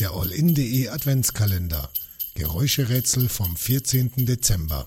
Der All-in.de Adventskalender. Geräuscherätsel vom 14. Dezember.